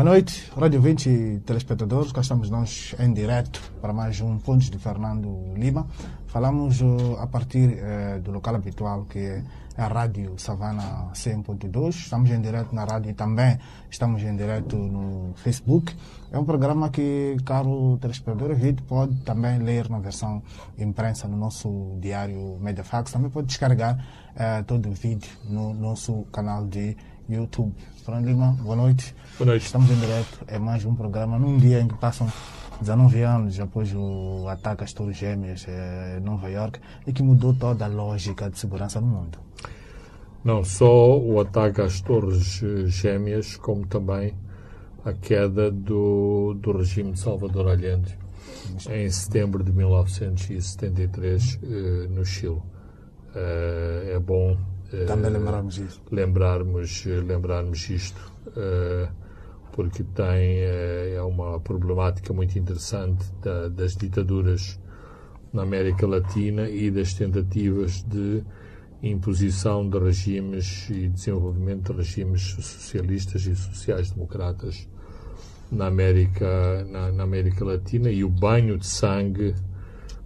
Boa noite, Rádio 20 e telespectadores. Cá estamos nós em direto para mais um Pontos de Fernando Lima. Falamos uh, a partir uh, do local habitual que é a Rádio Savana 100.2. Estamos em direto na rádio e também estamos em direto no Facebook. É um programa que, caro telespectador, vídeo pode também ler na versão imprensa no nosso diário Mediafax. Também pode descarregar uh, todo o vídeo no nosso canal de YouTube. Fernando Lima, boa noite. Boa noite. Estamos em direto. É mais um programa num dia em que passam 19 anos após o ataque às Torres Gêmeas eh, em Nova York e que mudou toda a lógica de segurança no mundo. Não só o ataque às Torres Gêmeas, como também a queda do, do regime de Salvador Allende em setembro de 1973 eh, no Chile. Eh, é bom eh, Também lembrarmos isso. lembrarmos, lembrarmos isto, eh, porque tem eh, é uma problemática muito interessante da- das ditaduras na América Latina e das tentativas de imposição de regimes e desenvolvimento de regimes socialistas e sociais-democratas na América, na, na América Latina e o banho de sangue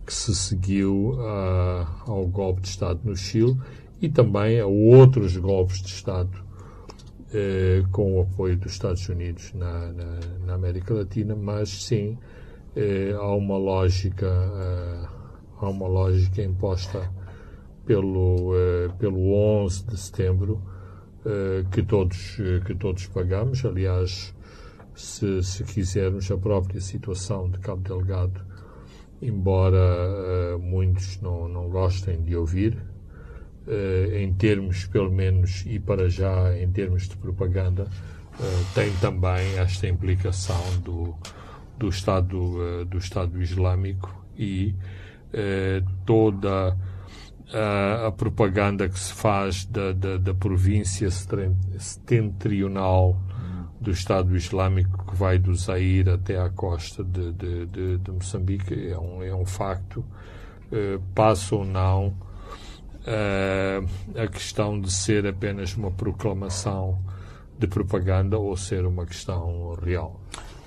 que se seguiu ah, ao golpe de Estado no Chile e também a outros golpes de Estado eh, com o apoio dos Estados Unidos na, na, na América Latina, mas sim eh, há uma lógica ah, há uma lógica imposta pelo eh, pelo 11 de setembro eh, que todos eh, que todos pagamos. Aliás se, se quisermos a própria situação de Cabo Delgado embora eh, muitos não, não gostem de ouvir eh, em termos pelo menos e para já em termos de propaganda eh, tem também esta implicação do do Estado eh, do Estado Islâmico e eh, toda a, a propaganda que se faz da, da, da província setentrional do Estado Islâmico que vai do Zaire até à costa de, de, de, de Moçambique é um, é um facto. Eh, passa ou não eh, a questão de ser apenas uma proclamação de propaganda ou ser uma questão real.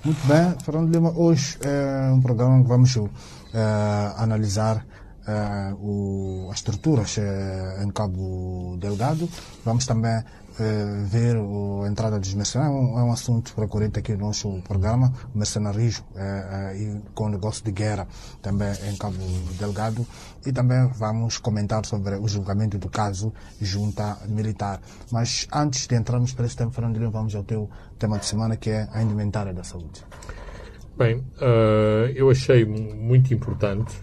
Muito bem, Fernando Lima, hoje é um programa que vamos eh, analisar eh, o, as estruturas eh, em Cabo Delgado. Vamos também eh, ver a entrada dos mercenários. É um, é assunto recorrente aqui no nosso programa, mercenarismo eh, eh, e com negócio de guerra também em Cabo Delgado. E também vamos comentar sobre o julgamento do caso junta militar. Mas antes de entrarmos para esse tema, Fernando vamos ao teu tema de semana, que é a indumentária da saúde. Bem, eh, eu achei mu- muito importante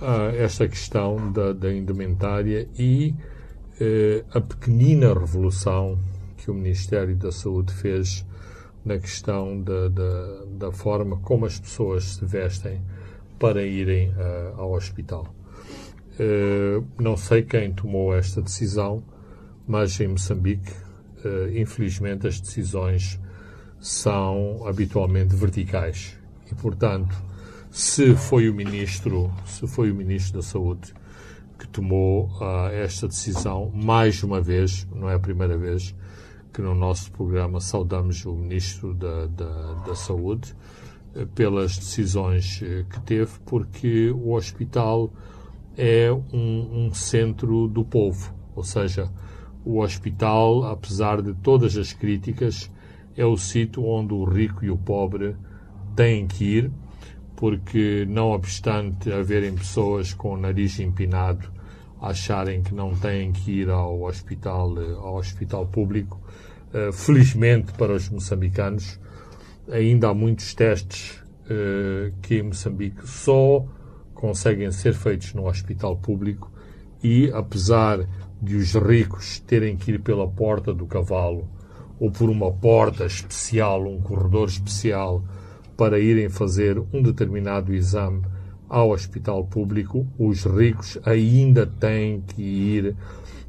ah, esta questão da, da indumentária e a pequenina revolução que o Ministério da Saúde fez na questão da, da, da forma como as pessoas se vestem para irem ah, ao hospital. Eh, não sei quem tomou esta decisão, mas em Moçambique, eh, infelizmente, as decisões são habitualmente verticais e, portanto, se foi o ministro, se foi o ministro da Saúde que tomou ah, esta decisão, mais uma vez, não é a primeira vez que no nosso programa saudamos o ministro da, da, da Saúde eh, pelas decisões eh, que teve, porque o hospital é um, um centro do povo, ou seja, o hospital, apesar de todas as críticas, é o sítio onde o rico e o pobre têm que ir, porque não obstante haverem pessoas com o nariz empinado acharem que não têm que ir ao hospital, eh, ao hospital público, eh, felizmente para os moçambicanos, ainda há muitos testes eh, que em Moçambique só conseguem ser feitos no hospital público e, apesar de os ricos terem que ir pela porta do cavalo ou por uma porta especial, um corredor especial, para irem fazer um determinado exame ao hospital público, os ricos ainda têm que ir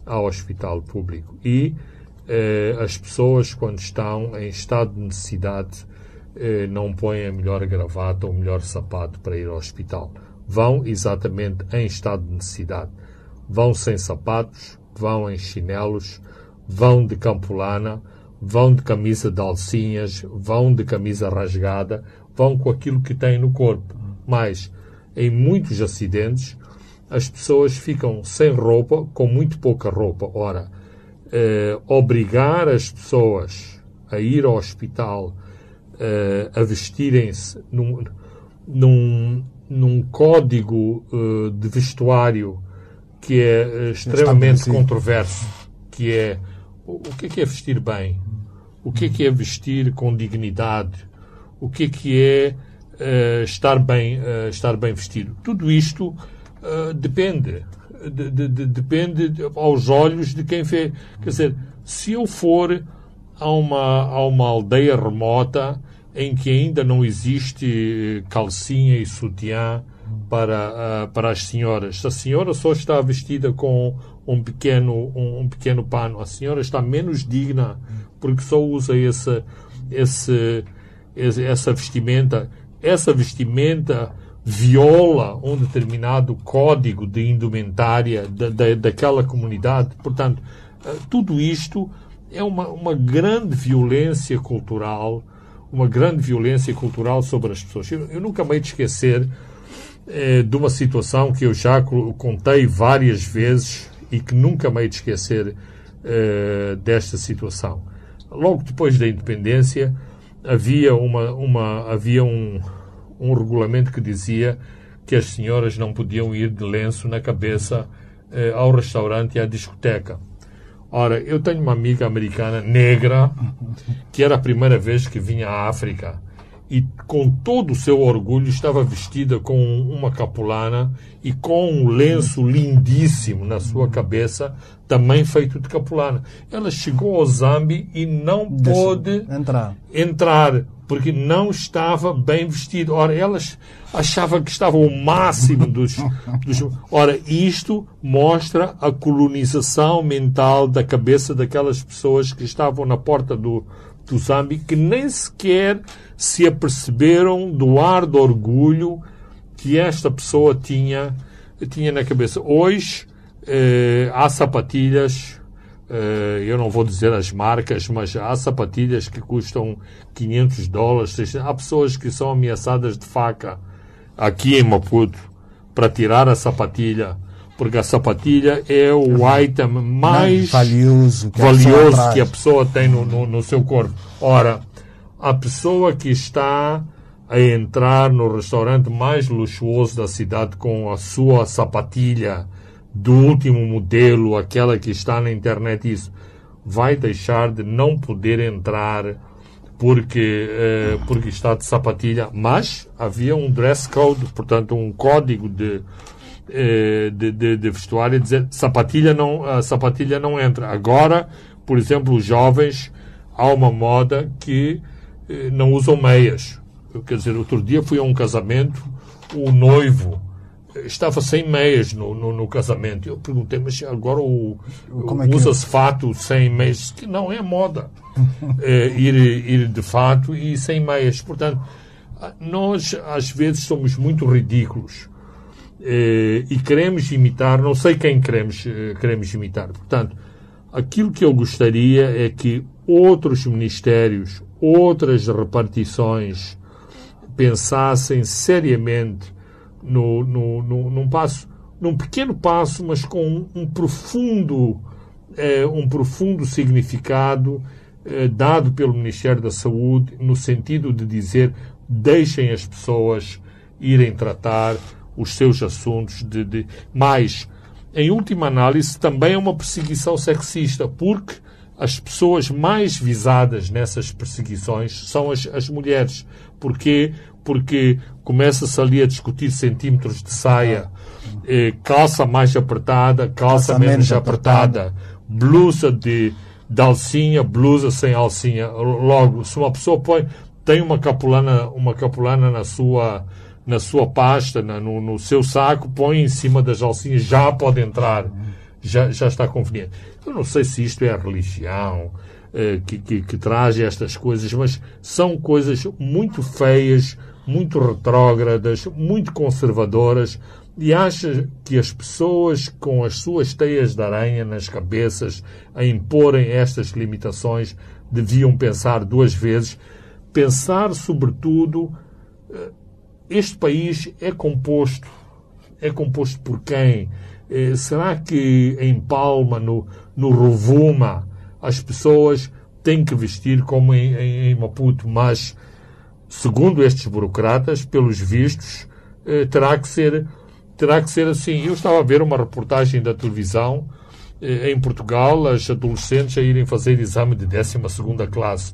ao hospital público. E eh, as pessoas, quando estão em estado de necessidade, eh, não põem a melhor gravata ou o melhor sapato para ir ao hospital. vão exatamente em estado de necessidade. Vão sem sapatos, vão em chinelos, vão de campulana, vão de camisa de alcinhas, vão de camisa rasgada, vão com aquilo que têm no corpo. Mas, em muitos acidentes, as pessoas ficam sem roupa, com muito pouca roupa. Ora, eh, obrigar as pessoas a ir ao hospital eh, a vestirem-se num, num, num código uh, de vestuário que é uh, extremamente controverso, que é o, o que é, que é vestir bem, o que é que é vestir com dignidade, o que é que é uh, estar bem estar bem vestido. Tudo isto depende de, de, de, depende aos olhos de quem vê. Quer dizer, se eu for a uma, a uma aldeia remota em que ainda não existe calcinha e sutiã para, uh, para as senhoras. Se a senhora só está vestida com um pequeno, um, um, pequeno pano, a senhora está menos digna porque só usa esse, esse, essa vestimenta. Essa vestimenta viola um determinado código de indumentária da, da, daquela comunidade. Portanto, uh, tudo isto é uma, uma grande violência cultural uma grande violência cultural sobre as pessoas. Eu, eu nunca me de esquecer eh, de uma situação que eu já contei várias vezes e que nunca me de esquecer eh, desta situação. Logo depois da independência, havia, uma, uma, havia um, um regulamento que dizia que as senhoras não podiam ir de lenço na cabeça eh, ao restaurante e à discoteca. Ora, eu tenho uma amiga americana negra que era a primeira vez que vinha à África e com todo o seu orgulho estava vestida com uma capulana e com um lenço lindíssimo na sua cabeça, também feito de capulana. Ela chegou ao Zambi e não Deixa pôde entrar. entrar porque não estava bem vestido. Ora, elas achavam que estava o máximo dos, dos. Ora, isto mostra a colonização mental da cabeça daquelas pessoas que estavam na porta do, do Zambi, que nem sequer se aperceberam do ar de orgulho que esta pessoa tinha, tinha na cabeça. Hoje, eh, há sapatilhas Uh, eu não vou dizer as marcas, mas há sapatilhas que custam 500 dólares. 600. Há pessoas que são ameaçadas de faca aqui em Maputo para tirar a sapatilha, porque a sapatilha é o item mais valioso que, valioso a, que a pessoa tem no, no, no seu corpo. Ora, a pessoa que está a entrar no restaurante mais luxuoso da cidade com a sua sapatilha do último modelo, aquela que está na internet, isso vai deixar de não poder entrar porque, eh, porque está de sapatilha. Mas havia um dress code, portanto, um código de, de, de, de vestuário, dizer sapatilha não, a sapatilha não entra. Agora, por exemplo, os jovens, há uma moda que eh, não usam meias. Quer dizer, outro dia fui a um casamento, o noivo estava sem meias no, no, no, casamento. Eu perguntei, mas agora o, é usa-se é? fato sem meias? Que não é moda é, ir, ir de fato e sem meias. Portanto, nós às vezes somos muito ridículos é, e queremos imitar, não sei quem queremos, é, queremos imitar. Portanto, aquilo que eu gostaria é que outros ministérios, outras repartições pensassem seriamente no, no, no, num passo, num pequeno passo, mas com um, um profundo, é, um profundo significado é, dado pelo Ministério da Saúde no sentido de dizer deixem as pessoas irem tratar os seus assuntos de, de mais em última análise também é uma perseguição sexista porque as pessoas mais visadas nessas perseguições são as, as mulheres. Porquê? Porque começa-se ali a discutir centímetros de saia, eh, calça mais apertada, calça, calça menos, menos apertada, apertada, blusa de, de alcinha, blusa sem alcinha. Logo, se uma pessoa põe, tem uma capulana, uma capulana na sua, na sua pasta, na, no, no seu saco, põe em cima das alcinhas, já pode entrar, já, já está conveniente. Eu não sei se isto é a religião eh, que, que, que traz estas coisas, mas são coisas muito feias, muito retrógradas, muito conservadoras e acha que as pessoas com as suas teias de aranha nas cabeças a imporem estas limitações deviam pensar duas vezes, pensar sobretudo eh, este país é composto é composto por quem? Eh, será que em Palma, no, no Rovuma, as pessoas têm que vestir como em, em, em Maputo, mas segundo estes burocratas, pelos vistos, eh, terá que ser terá que ser assim. Eu estava a ver uma reportagem da televisão eh, em Portugal, as adolescentes a irem fazer exame de 12 classe,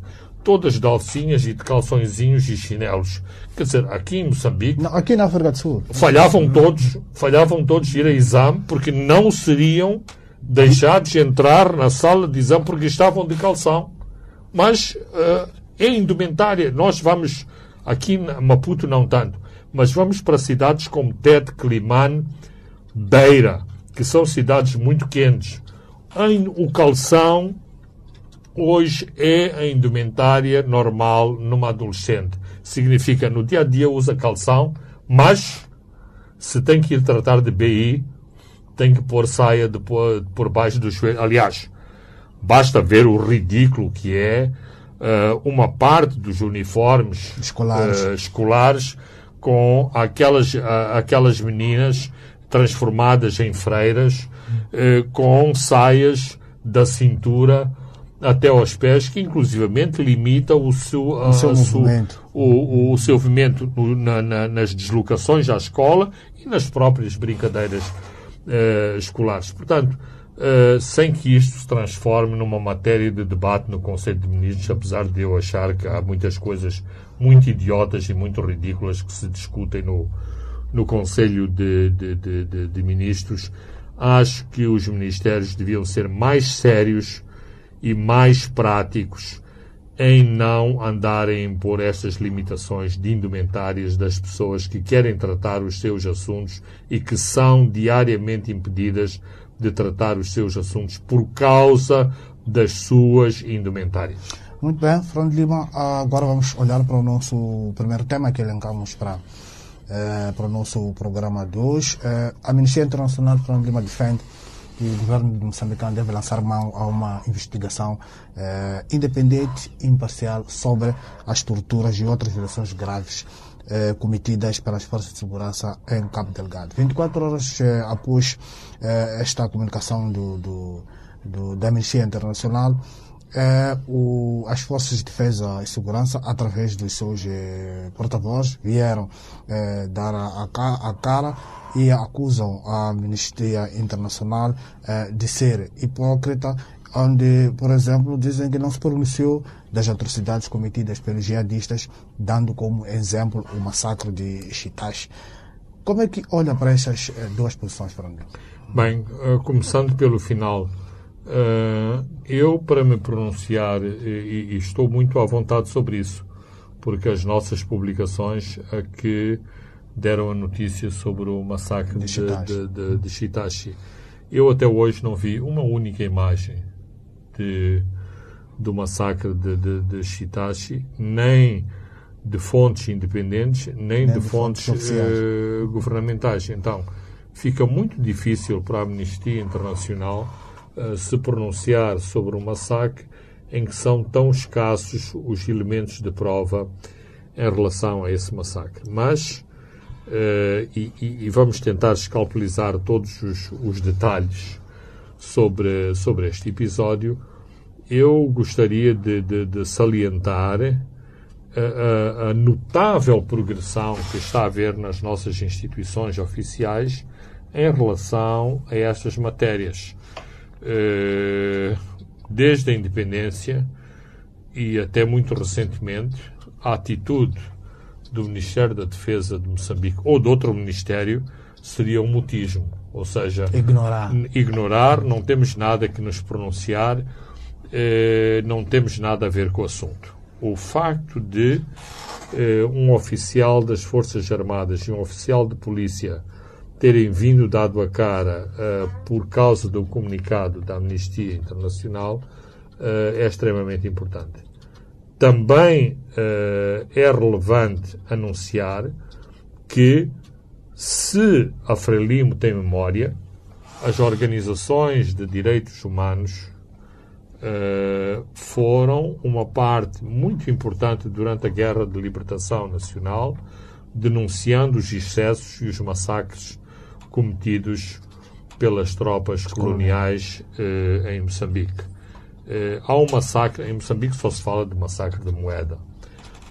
todas de alcinhas e de calçõezinhos e chinelos. Quer dizer, aqui em Moçambique. Não, aqui na África do Sul. Falhavam todos, falhavam todos ir a exame porque não seriam deixados entrar na sala de exame porque estavam de calção. Mas uh, é indumentária. Nós vamos, aqui em Maputo não tanto, mas vamos para cidades como Tete, Climane, Beira, que são cidades muito quentes. Em, o calção hoje é a indumentária normal numa adolescente. Significa, no dia a dia usa calção, mas se tem que ir tratar de BI, tem que pôr saia de, por, por baixo do joelho. Aliás, basta ver o ridículo que é uh, uma parte dos uniformes escolares, uh, escolares com aquelas, uh, aquelas meninas transformadas em freiras com saias da cintura até aos pés, que inclusivamente limita o seu, o seu movimento, o, o, seu movimento na, na, nas deslocações à escola e nas próprias brincadeiras uh, escolares. Portanto, uh, sem que isto se transforme numa matéria de debate no Conselho de Ministros, apesar de eu achar que há muitas coisas muito idiotas e muito ridículas que se discutem no, no Conselho de, de, de, de Ministros, acho que os ministérios deviam ser mais sérios e mais práticos em não andarem por estas limitações de indumentárias das pessoas que querem tratar os seus assuntos e que são diariamente impedidas de tratar os seus assuntos por causa das suas indumentárias. Muito bem, Fernando Lima, agora vamos olhar para o nosso primeiro tema que elencamos para, eh, para o nosso programa de hoje. Eh, a Ministério Internacional Fernando Lima defende que o governo de Moçambique deve lançar mão a uma investigação eh, independente e imparcial sobre as torturas e outras violações graves eh, cometidas pelas forças de segurança em Cabo Delgado. 24 horas eh, após eh, esta comunicação do, do, do, da Amnistia Internacional, eh, o, as forças de defesa e segurança, através dos seus eh, porta-vozes, vieram dar a, a, a cara e acusam a Amnistia Internacional eh, de ser hipócrita, onde, por exemplo, dizem que não se pronunciou das atrocidades cometidas pelos jihadistas, dando como exemplo o massacre de Chitash. Como é que olha para essas eh, duas posições, Fernando? Bem, uh, começando pelo final, eu, para me pronunciar, e, estou muito à vontade sobre isso, porque as nossas publicações aqui deram a notícia sobre o massacre de Chitashi. De, de, de Chitashi. Eu até hoje não vi uma única imagem de, do massacre de, de, de Chitashi, nem de fontes independentes, nem, nem de, fontes, fontes uh, governamentais. Então, fica muito difícil para a Amnistia Internacional uh, se pronunciar sobre um massacre em que são tão escassos os elementos de prova em relação a esse massacre. Mas Uh, e, e, vamos tentar escalpelizar todos os, os, detalhes sobre, sobre este episódio. Eu gostaria de, de, de salientar a, a, a, notável progressão que está a haver nas nossas instituições oficiais em relação a estas matérias. Uh, desde a independência e até muito recentemente, a atitude do Ministério da Defesa de Moçambique ou de outro ministério seria um mutismo. Ou seja, ignorar. ignorar, não temos nada que nos pronunciar, eh, não temos nada a ver com o assunto. O facto de eh, um oficial das Forças Armadas e um oficial de polícia terem vindo dado a cara eh, por causa do comunicado da Amnistia Internacional é extremamente importante também uh, é relevante anunciar que, se a Frelimo tem memória, as organizações de direitos humanos uh, foram uma parte muito importante durante a Guerra de Libertação Nacional, denunciando os excessos e os massacres cometidos pelas tropas coloniais uh, em Moçambique. Uh, há um massacre, em Moçambique só se fala de massacre de moeda,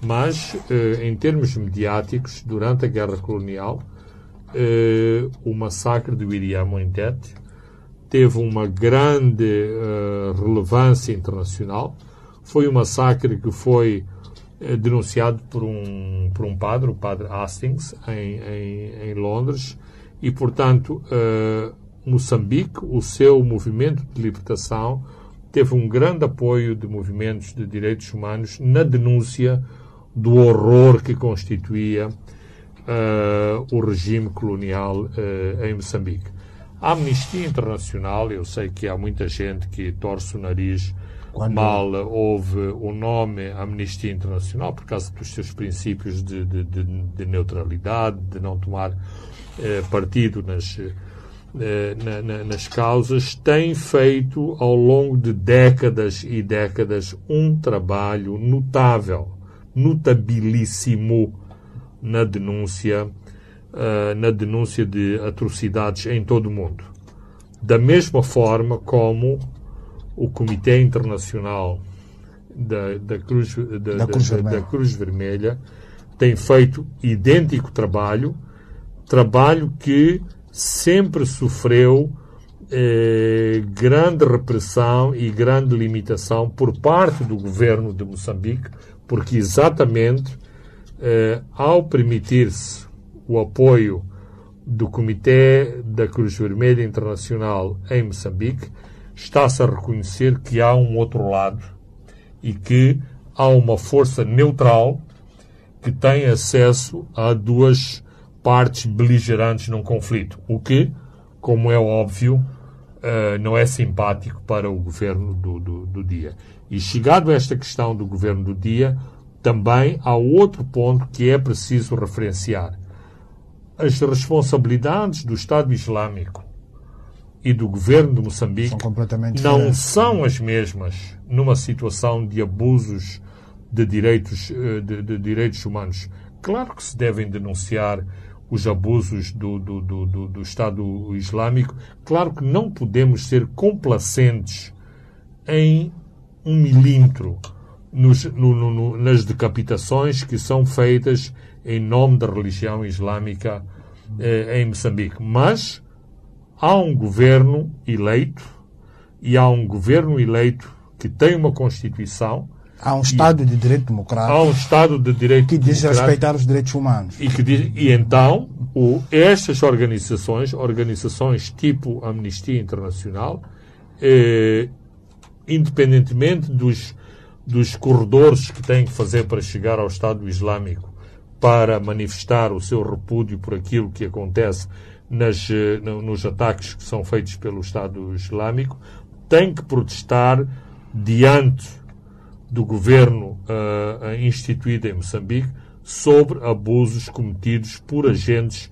mas em termos mediáticos, durante a Guerra Colonial, o massacre do Iriamointete teve uma grande uh, relevância internacional. Foi um massacre que foi uh, denunciado por um, por um padre, o padre Hastings, em, em, em Londres, e, portanto, uh, Moçambique, o seu movimento de libertação, teve um grande apoio de movimentos de direitos humanos na denúncia do horror que constituía o regime colonial em Moçambique. A Amnistia Internacional, eu sei que há muita gente que torce o nariz Quando... mal ouve o nome Amnistia Internacional por causa dos seus princípios de, de, de, de neutralidade, de não tomar eh, partido nas, na, na, nas causas, tem feito ao longo de décadas e décadas um trabalho notável, notabilíssimo na denúncia uh, na denúncia de atrocidades em todo o mundo. Da mesma forma como o Comitê Internacional da, da, Cruz, da, da, Cruz da, Cruz, Vermelha tem feito idêntico trabalho, trabalho que sempre sofreu eh, grande repressão e grande limitação por parte do governo de Moçambique, porque exatamente eh, ao permitir-se o apoio do Comitê da Cruz Vermelha Internacional em Moçambique, está-se a reconhecer que há um outro lado e que há uma força neutral que tem acesso a duas partes beligerantes num conflito, o que, como é óbvio, Uh, não é simpático para o governo do, do, do, dia. E chegado a esta questão do governo do dia, também há outro ponto que é preciso referenciar as responsabilidades do Estado Islâmico e do governo de Moçambique são não são as mesmas numa situação de abusos de direitos, eh, de, de direitos humanos. Claro que se devem denunciar os abusos do, do, do, do, Estado Islâmico. Claro que não podemos ser complacentes em um milímetro nos, no, no, nas decapitações que são feitas em nome da religião islâmica eh, em Moçambique. Mas há um governo eleito e há um governo eleito que tem uma Constituição. Há um Estado e, de Direito Democrático. Há um Estado de Direito que diz respeitar os direitos humanos. E, que diz, e então, o, estas organizações, organizações tipo Amnistia Internacional, eh, independentemente dos, dos corredores que têm que fazer para chegar ao Estado Islâmico para manifestar o seu repúdio por aquilo que acontece nas, eh, nos ataques que são feitos pelo Estado Islâmico, tem que protestar diante do governo uh, instituído em Moçambique sobre abusos cometidos por agentes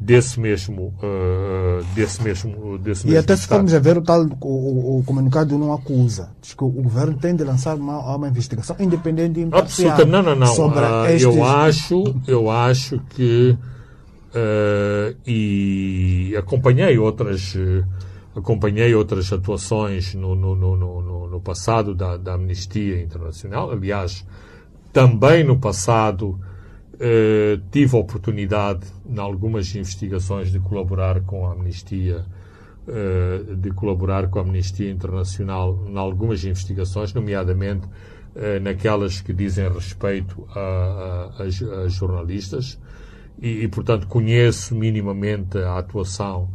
desse mesmo, uh, desse mesmo, desse e mesmo até se formos a ver o tal, o, o, comunicado não acusa, diz que o governo tem de lançar uma, uma investigação independente e imparcial. Absoluta, não, não, não. Sobre uh, estes... Eu acho, eu acho que uh, e acompanhei outras acompanhei outras atuações no, no, no, no passado da, da Amnistia Internacional, aliás, também no passado Uh, tive a oportunidade, em algumas investigações, de colaborar com a Amnistia, uh, de colaborar com a Amnistia Internacional em algumas investigações, nomeadamente uh, naquelas que dizem respeito a, a, a, a jornalistas, e, e, portanto, conheço minimamente a atuação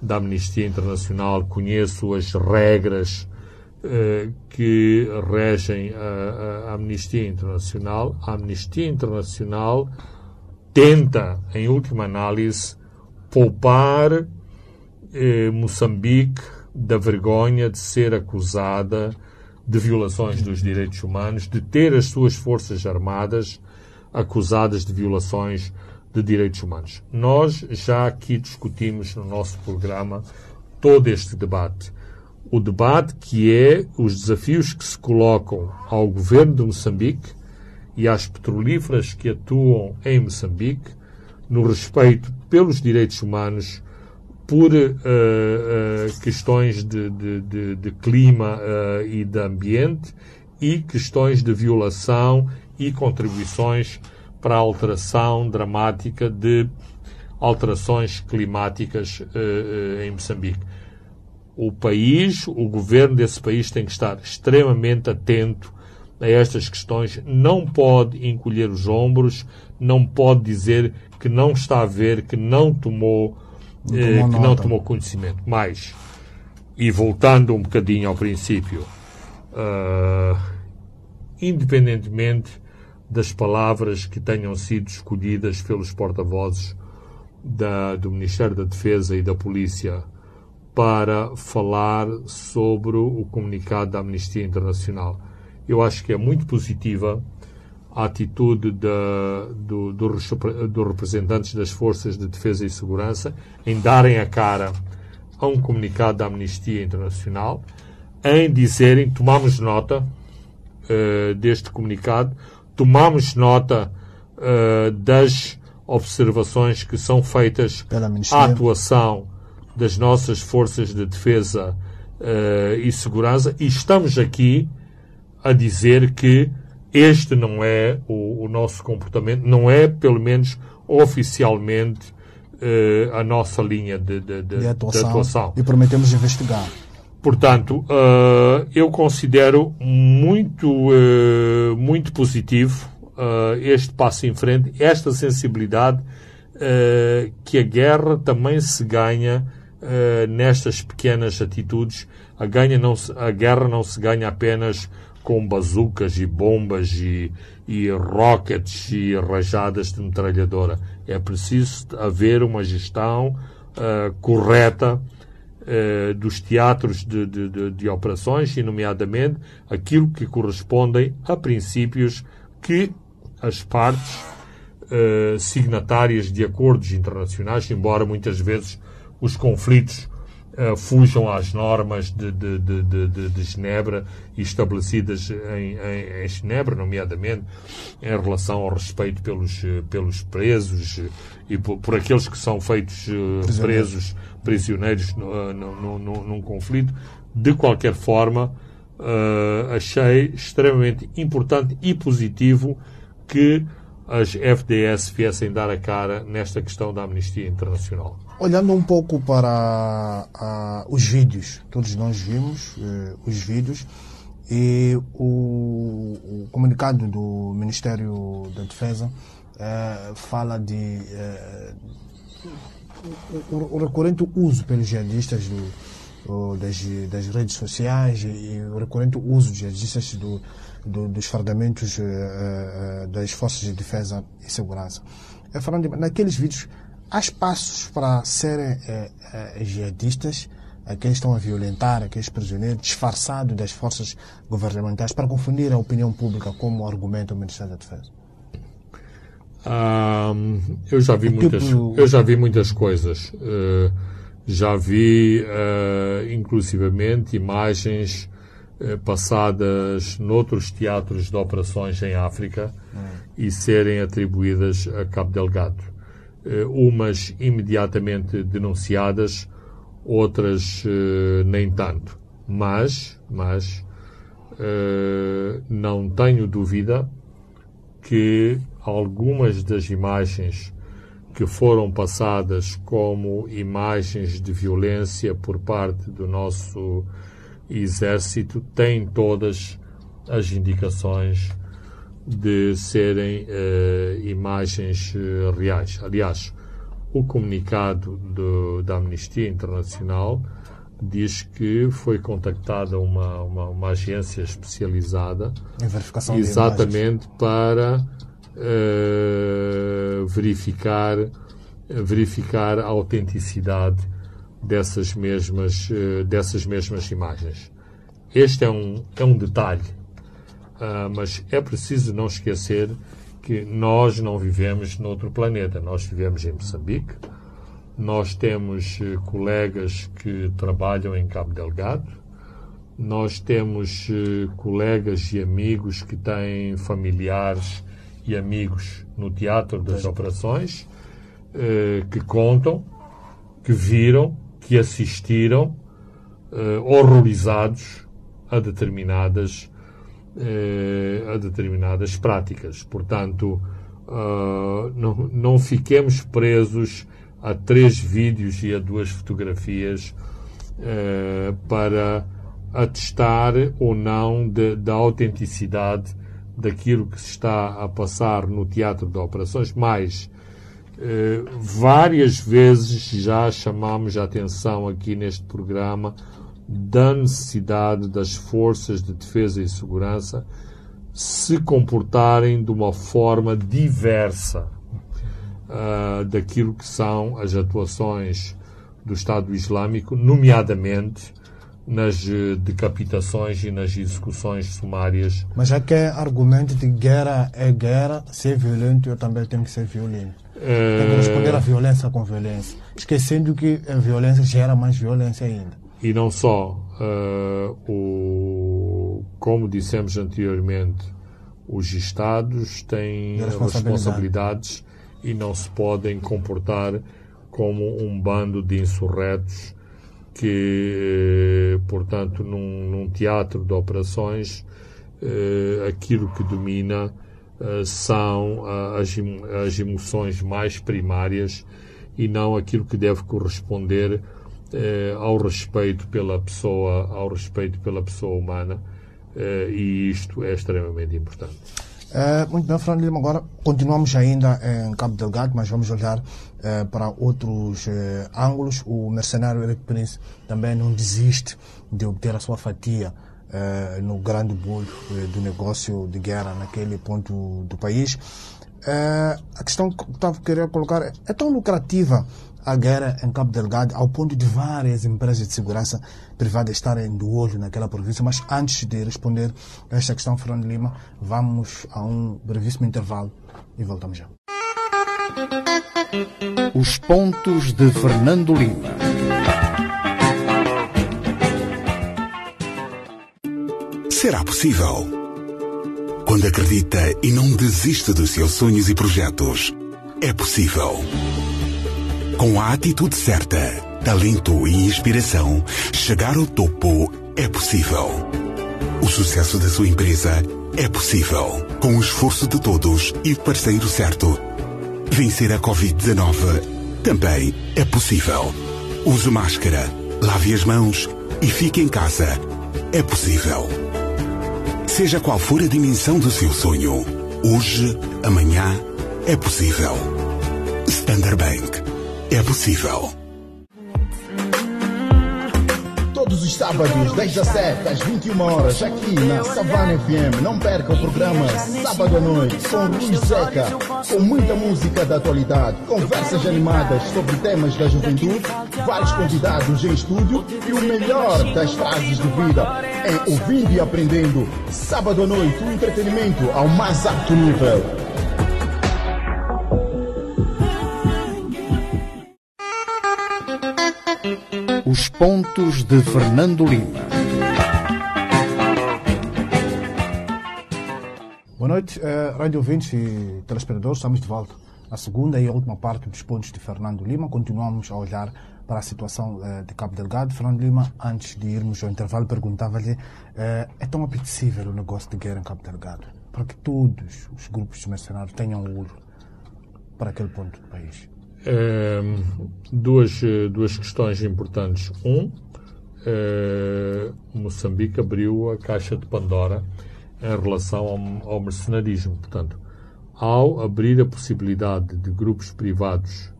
da Amnistia Internacional, conheço as regras eh, que regem a, a, Amnistia Internacional. A Amnistia Internacional tenta, em última análise, poupar eh, Moçambique da vergonha de ser acusada de violações dos direitos humanos, de ter as suas forças armadas acusadas de violações de direitos humanos. Nós já aqui discutimos no nosso programa todo este debate. O debate que é os desafios que se colocam ao governo de Moçambique e às petrolíferas que atuam em Moçambique no respeito pelos direitos humanos, por uh, uh, questões de, de, de, de clima uh, e de ambiente e questões de violação e contribuições para a alteração dramática de alterações climáticas em Moçambique. O país, o governo desse país tem que estar extremamente atento a estas questões, não pode encolher os ombros, não pode dizer que não está a ver, que não tomou, não eh, que não tomou conhecimento. Mas, e voltando um bocadinho ao princípio, uh, independentemente das palavras que tenham sido escolhidas pelos porta-vozes do Ministério da Defesa e da Polícia para falar sobre o comunicado da Amnistia Internacional. Eu acho que é muito positiva a atitude da, do, dos do representantes das forças de defesa e segurança em darem a cara a um comunicado da Amnistia Internacional, em dizerem, tomamos nota uh, deste comunicado, tomamos nota uh, das observações que são feitas à atuação das nossas forças de defesa uh, e segurança. E estamos aqui a dizer que este não é o, o nosso comportamento, não é, pelo menos oficialmente, uh, a nossa linha de, de, de, de, atuação, de, atuação, E prometemos investigar. Portanto, uh, eu considero muito, uh, muito positivo este passo em frente, esta sensibilidade que a guerra também se ganha nestas pequenas atitudes. A, ganha não se, a guerra não se ganha apenas com bazucas e bombas e, e rockets e rajadas de metralhadora. É preciso haver uma gestão uh, correta uh, dos teatros de, de, de, de, operações e, nomeadamente, aquilo que correspondem a princípios que as partes uh, signatárias de acordos internacionais, embora muitas vezes os conflitos uh, fujam às normas de, de, de, de, de Genebra estabelecidas em, em, em, Genebra, nomeadamente em relação ao respeito pelos, eh, pelos presos eh, e por, por aqueles que são feitos uh, presos, prisioneiros uh, no, no, num conflito. De qualquer forma, achei extremamente importante e positivo que as FDS viessem dar a cara nesta questão da amnistia internacional. Olhando um pouco para uh, os vídeos, todos nós vimos uh, os vídeos e o, o, comunicado do Ministério da Defesa uh, fala de o, o, recorrente uso pelos jihadistas do, das, das, redes sociais e o recorrente uso dos jihadistas do, do, dos fardamentos das forças de defesa e segurança. falando de, naqueles vídeos há espaços para serem é, é, jihadistas, aqueles estão a violentar aqueles prisioneiros disfarçados das forças governamentais para confundir a opinião pública como argumento o Ministério da Defesa? eu já vi muitas, eu já vi muitas coisas. Uh, já vi, uh, inclusivamente, imagens uh, passadas noutros teatros de operações em África hum. e serem atribuídas a Cabo Delgado umas imediatamente denunciadas, outras eh, nem tanto. Mas, mas eh, não tenho dúvida que algumas das imagens que foram passadas como imagens de violência por parte do nosso exército têm todas as indicações de serem uh, imagens uh, reais. Aliás, o comunicado do, da Amnistia Internacional diz que foi contactada uma, uma, uma agência especializada exatamente para uh, verificar verificar a autenticidade dessas mesmas dessas mesmas imagens este é um, é um detalhe, uh, mas é preciso não esquecer que nós não vivemos noutro planeta. Nós vivemos em Moçambique, nós temos uh, colegas que trabalham em Cabo Delgado, nós temos uh, colegas e amigos que têm familiares e amigos no teatro das operações, que contam, que viram, que assistiram, horrorizados a determinadas, eh, a determinadas práticas. Portanto, uh, não, não fiquemos presos a três vídeos e a duas fotografias eh, para atestar ou não de, da autenticidade daquilo que se está a passar no teatro de operações, mas eh, várias vezes já chamamos a atenção aqui neste programa da necessidade das forças de defesa e segurança se comportarem de uma forma diversa uh, daquilo que são as atuações do Estado Islâmico, nomeadamente nas uh, decapitações e nas execuções sumárias. Mas já que é argumento de guerra é guerra, ser violento eu também tenho que ser violento. Uh... Tem que responder à violência com violência, esquecendo que a violência gera mais violência ainda e não só uh, o, como dissemos anteriormente, os Estados têm responsabilidades e não se podem comportar como um bando de insurretos que, portanto, num, num teatro de operações, uh, aquilo que domina uh, são as, as emoções mais primárias e não aquilo que deve corresponder eh, ao respeito pela pessoa, ao respeito pela pessoa humana, eh, e isto é extremamente importante. Uh, muito bem, Fernando Lima. Agora continuamos ainda em Cabo Delgado, mas vamos olhar uh, para outros uh, ângulos. O mercenário Eric Prince também não desiste de obter a sua fatia no grande bolo do negócio de guerra naquele ponto do país. a questão que eu estava querendo colocar é, é tão lucrativa a guerra em Cabo Delgado, ao ponto de várias empresas de segurança privadas estarem do olho naquela província. Mas antes de responder a esta questão, Fernando Lima, vamos a um brevíssimo intervalo e voltamos já. Os pontos de Fernando Lima. Será possível? Quando acredita e não desiste dos seus sonhos e projetos, é possível. Com a atitude certa, talento e inspiração, chegar ao topo é possível. O sucesso da sua empresa é possível. Com o esforço de todos e o parceiro certo. Vencer a Covid-19 também é possível. Use máscara, lave as mãos e fique em casa. É possível. Seja qual for a dimensão do seu sonho, hoje, amanhã, é possível. Standard Bank é possível. Todos os sábados, 10 às 7 às 21 horas, aqui na Savana FM. Não perca o programa Sábado à Noite com Rui Zeca, com muita música da atualidade, conversas animadas sobre temas da juventude, vários convidados em estúdio e o melhor das frases de vida em Ouvindo e Aprendendo. Sábado à Noite, o entretenimento ao mais alto nível. Os pontos de Fernando Lima. Boa noite, uh, rádio ouvintes e telespectadores. Estamos de volta à segunda e última parte dos pontos de Fernando Lima. Continuamos a olhar para a situação uh, de Cabo Delgado. Fernando Lima, antes de irmos ao intervalo, perguntava-lhe: uh, é tão apetecível o negócio de guerra em Cabo Delgado para que todos os grupos mercenários tenham olho para aquele ponto do país? Duas, duas questões importantes. Um, uh, Moçambique abriu a caixa de Pandora em relação ao, ao, mercenarismo. Portanto, ao abrir a possibilidade de grupos privados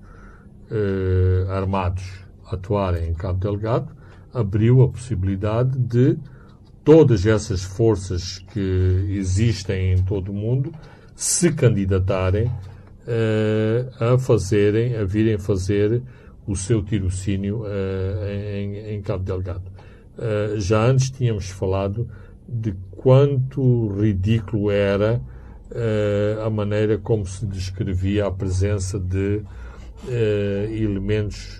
uh, armados atuarem em Cabo Delgado, abriu a possibilidade de todas essas forças que existem em todo o mundo se candidatarem a fazerem, a virem fazer o seu tirocínio uh, em, em, Cabo Delgado. uh, já antes tínhamos falado de quanto ridículo era a maneira como se descrevia a presença de elementos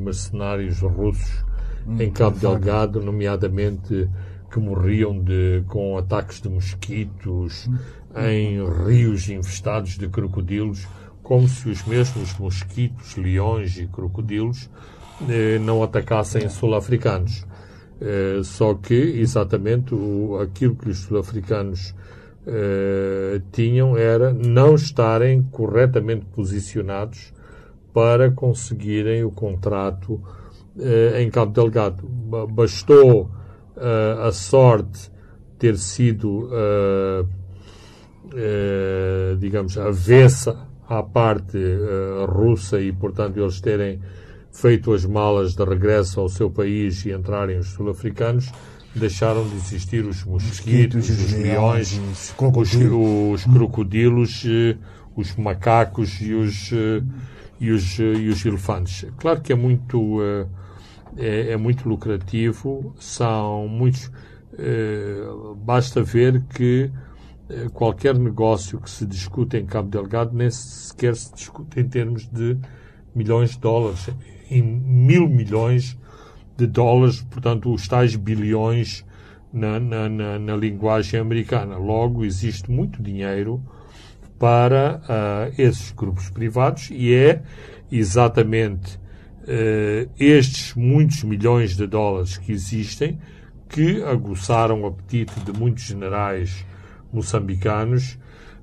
mercenários russos hum, em Cabo Delgado, nomeadamente que morriam de, com ataques de mosquitos hum. em rios infestados de crocodilos, como se os mesmos mosquitos, leões e crocodilos eh, não atacassem sul-africanos. Eh, só que, exatamente, o, aquilo que os sul-africanos eh, tinham era não estarem corretamente posicionados para conseguirem o contrato eh, em Cabo Delgado. Bastou a sorte ter sido, eh, digamos, avessa à parte russa e, portanto, eles terem feito as malas de regresso ao seu país e entrarem os sul-africanos, deixaram de existir os mosquitos, os, leões, os crocodilos, os, crocodilos, eh, os macacos e os, eh, e os, eh, e os elefantes. Claro que é muito, é, é muito lucrativo, são muitos. Basta ver que qualquer negócio que se discute em Cabo Delgado nem sequer se discute em termos de milhões de dólares em mil milhões de dólares, portanto, os tais bilhões na, na, na, na linguagem americana. Logo, existe muito dinheiro para uh, esses grupos privados e é exatamente uh, estes muitos milhões de dólares que existem que aguçaram o apetite de muitos generais moçambicanos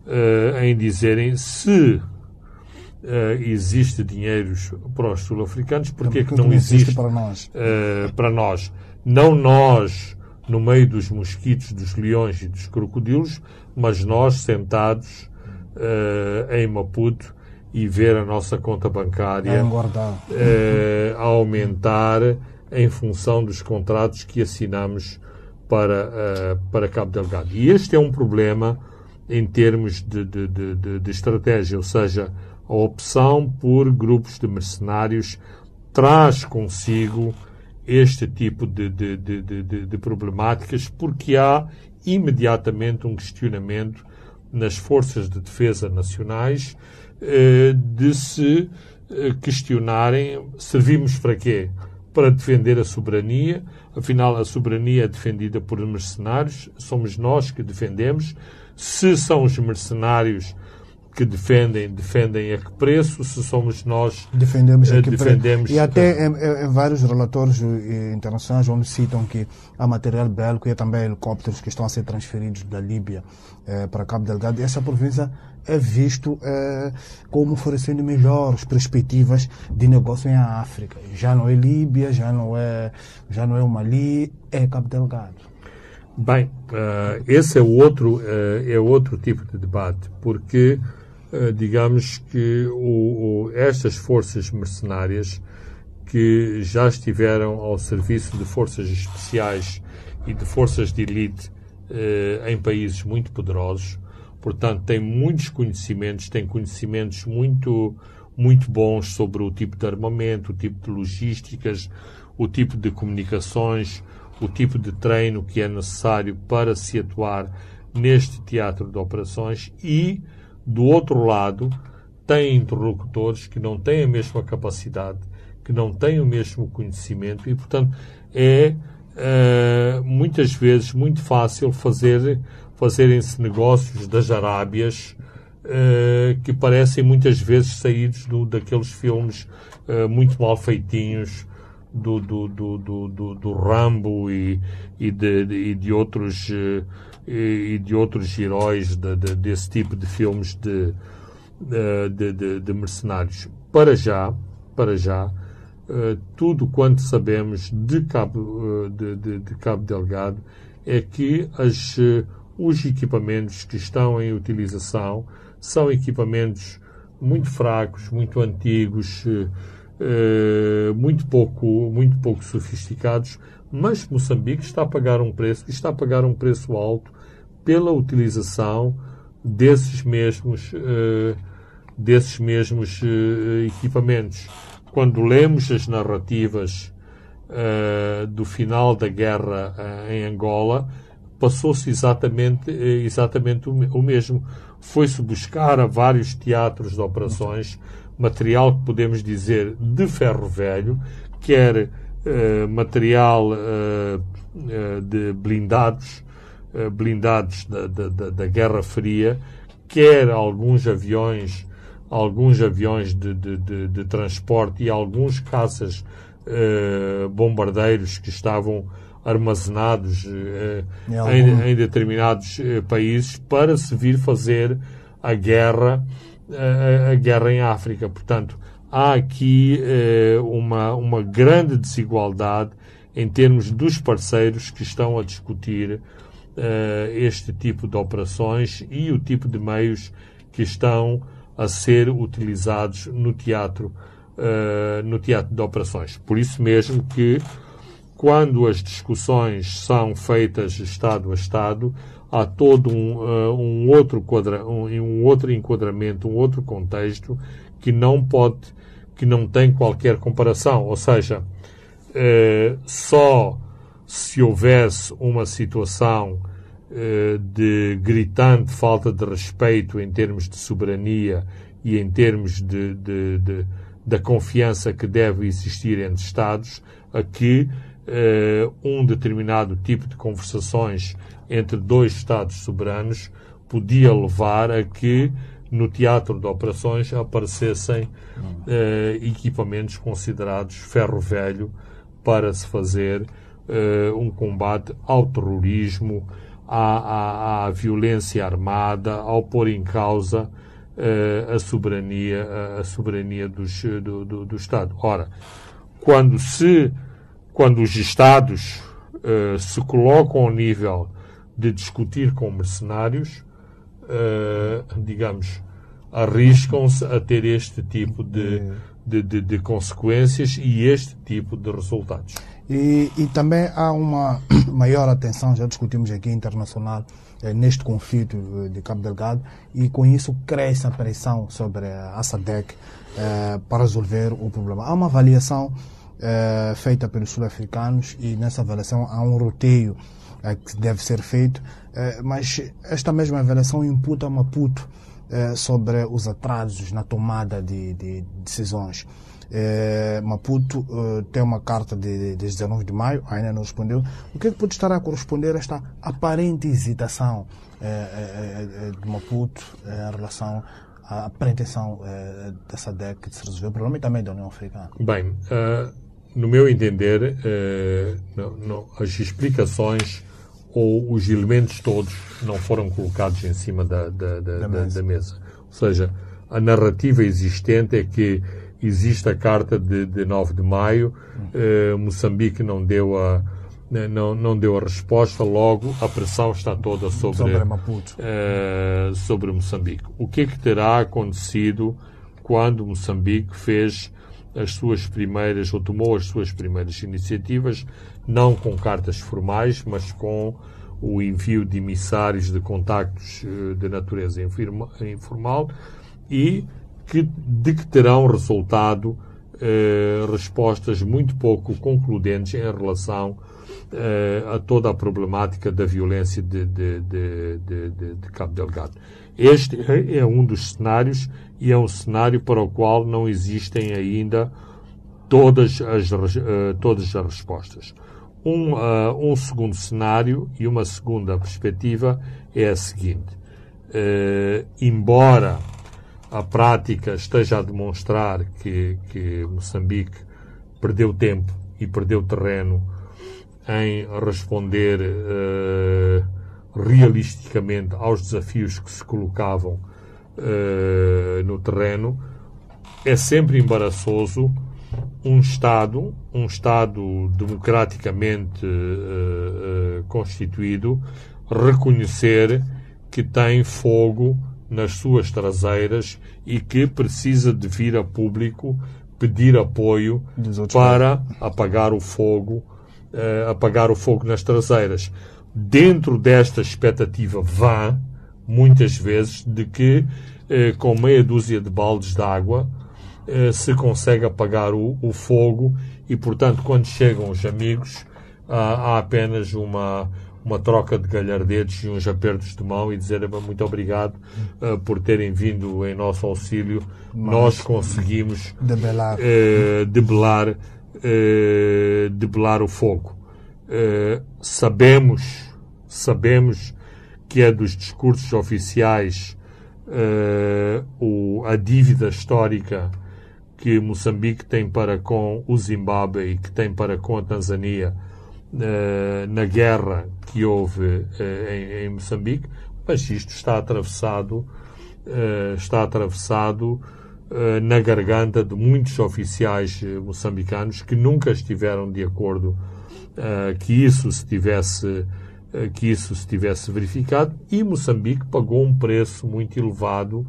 uh, em dizerem se uh, existe dinheiros para os sul-africanos, porque é que não existe, existe para nós? Uh, para nós. Não nós no meio dos mosquitos, dos leões e dos crocodilos, mas nós sentados uh, em Maputo e ver a nossa conta bancária uh, aumentar em função dos contratos que assinamos para, uh, para Cabo Delgado. E este é um problema em termos de, de, de, de estratégia, ou seja, a opção por grupos de mercenários traz consigo este tipo de, de, de, problemáticas, porque há imediatamente um questionamento nas forças de defesa nacionais eh, de se eh, questionarem servimos para quê? Para defender a soberania, afinal a soberania é defendida por mercenários, somos nós que defendemos. Se são os mercenários que defendem, defendem a que preço, se somos nós defendemos a que defendemos preço. E até em, em, vários relatórios eh, internacionais onde citam que há material bélico e também helicópteros que estão a ser transferidos da Líbia eh, para Cabo Delgado, essa província é visto eh, como oferecendo melhores perspectivas de negócio em África. Já não é Líbia, já não é, já não é o Mali, é Cabo Delgado. Bem, uh, esse é outro, uh, é outro tipo de debate, porque eh, digamos que o, o, estas forças mercenárias que já estiveram ao serviço de forças especiais e de forças de elite eh, em países muito poderosos, portanto, têm muitos conhecimentos, têm conhecimentos muito, muito bons sobre o tipo de armamento, o tipo de logísticas, o tipo de comunicações, o tipo de treino que é necessário para se atuar neste teatro de operações e do outro lado, tem interlocutores que não têm a mesma capacidade, que não têm o mesmo conhecimento e, portanto, é uh, muitas vezes muito fácil fazer fazerem-se negócios das Arábias uh, que parecem muitas vezes saídos do, daqueles filmes uh, muito mal feitinhos do, do, do, do, do Rambo e, e, de, e de outros e, de outros heróis de, de, desse tipo de filmes de, de, de, mercenários. Para já, para já, uh, tudo quanto sabemos de Cabo, uh, de, Cabo Delgado é que as, uh, os equipamentos que estão em utilização são equipamentos muito fracos, muito antigos, muito pouco, muito pouco sofisticados, mas Moçambique está a pagar um preço, está a pagar um preço alto pela utilização desses mesmos, uh, desses mesmos uh, equipamentos. Quando lemos as narrativas uh, do final da guerra em Angola, passou-se exatamente, exatamente o, o mesmo. Foi-se buscar a vários teatros de operações material que podemos dizer de ferro velho, quer material de blindados, blindados da, da, da Guerra Fria, quer alguns aviões alguns aviões de, de, de, de transporte e alguns caças eh, bombardeiros que estavam armazenados eh, em, em, determinados eh, países para se vir fazer a guerra, a guerra em África. Portanto, há aqui uma, uma grande desigualdade em termos dos parceiros que estão a discutir este tipo de operações e o tipo de meios que estão a ser utilizados no teatro, uh, no teatro de operações. Por isso mesmo que, quando as discussões são feitas Estado a Estado, há todo um, uh, um, outro, quadra, um, um outro enquadramento, um outro contexto que não pode, que não tem qualquer comparação. Ou seja, uh, só se houvesse uma situação eh, de gritante falta de respeito em termos de soberania e em termos de, de, de da confiança que deve existir entre Estados, a que uh, um determinado tipo de conversações entre dois Estados soberanos podia levar a que no teatro de operações aparecessem uh, equipamentos considerados ferro velho para se fazer uh, um combate ao terrorismo, à, à, à violência armada, ao pôr em causa uh, a soberania, a soberania dos, do, do, do, Estado. Ora, quando se, quando os Estados se colocam ao nível de discutir com mercenários, uh, digamos, arriscam-se a ter este tipo de, de, de, de consequências e este tipo de resultados. E, e também há uma maior atenção, já discutimos aqui internacional, eh, neste conflito eh, de Cabo Delgado, e com isso cresce a pressão sobre a SADEC eh, para resolver o problema. Há uma avaliação eh, feita pelos sul-africanos e nessa avaliação há um roteio eh, que deve ser feito, eh, mas esta mesma avaliação imputa a Maputo sobre os atrasos na tomada de, de decisões. É, Maputo uh, tem uma carta de, de 19 de maio, ainda não respondeu. O que, é que pode estar a corresponder a esta aparente hesitação é, de Maputo em relação à pretensão dessa DEC de se resolver o problema e também da União Africana? Bem, uh, no meu entender, uh, as explicações ou os elementos todos não foram colocados em cima da, da, da, da mesa. da mesa. Ou seja, a narrativa existente é que existe a carta de, de 9 de maio, eh, Moçambique não deu a não, não deu a resposta, logo a pressão está toda sobre, sobre, eh, sobre Moçambique. O que é que terá acontecido quando Moçambique fez as suas primeiras, ou tomou as suas primeiras iniciativas, não com cartas formais, mas com o envio de emissários de contactos eh, de natureza informal e que, de que terão resultado eh, respostas muito pouco concludentes em relação eh, a toda a problemática da violência de, de, de, de, Cabo Delgado. Este é um dos cenários e é um cenário para o qual não existem ainda todas as, uh, todas as respostas. Um, uh, um segundo cenário e uma segunda perspectiva é a seguinte. Uh, embora a prática esteja a demonstrar que, que Moçambique perdeu tempo e perdeu terreno em responder uh, realisticamente aos desafios que se colocavam uh, no terreno, é sempre embaraçoso um Estado, um Estado democraticamente uh, constituído, reconhecer que tem fogo nas suas traseiras e que precisa de vir a público pedir apoio para apagar o fogo, uh, apagar o fogo nas traseiras. Dentro desta expectativa vã, muitas vezes, de que uh, com meia dúzia de baldes de água uh, se consegue apagar o, o fogo e, portanto, quando chegam os amigos, há apenas uma, uma troca de galhardetes e uns apertos de mão e dizer muito obrigado uh, por terem vindo em nosso auxílio. Mas, Nós conseguimos debelar, uh, debelar, uh, debelar o fogo. sabemos, sabemos que é dos discursos oficiais o, a dívida histórica que Moçambique tem para com o Zimbábue e que tem para com a Tanzânia na guerra que houve em, em, Moçambique, mas isto está atravessado, está atravessado na garganta de muitos oficiais moçambicanos que nunca estiveram de acordo que isso se tivesse que isso se tivesse verificado. E Moçambique pagou um preço muito elevado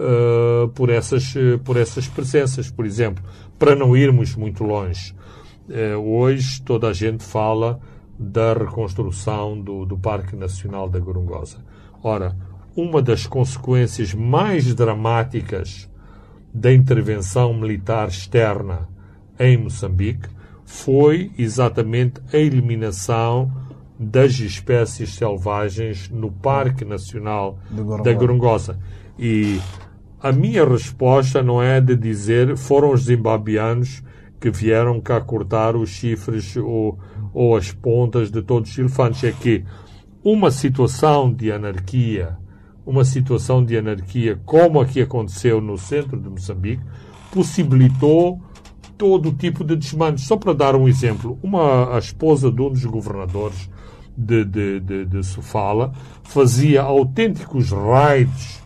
uh, por essas por essas presenças por exemplo para não irmos muito longe eh, hoje toda a gente fala da reconstrução do, do Parque Nacional da Gorongosa. Ora, uma das consequências mais dramáticas da intervenção militar externa em Moçambique foi exatamente a eliminação das espécies selvagens no Parque Nacional da Gorongosa. E a minha resposta não é de dizer foram os zimbabianos que vieram cá cortar os chifres ou, ou as pontas de todos os elefantes. É que uma situação de anarquia, uma situação de anarquia como a que aconteceu no centro de Moçambique, possibilitou todo tipo de desmandos. Só para dar um exemplo, uma, a esposa de um dos governadores de, de, de, de Sofala fazia autênticos raids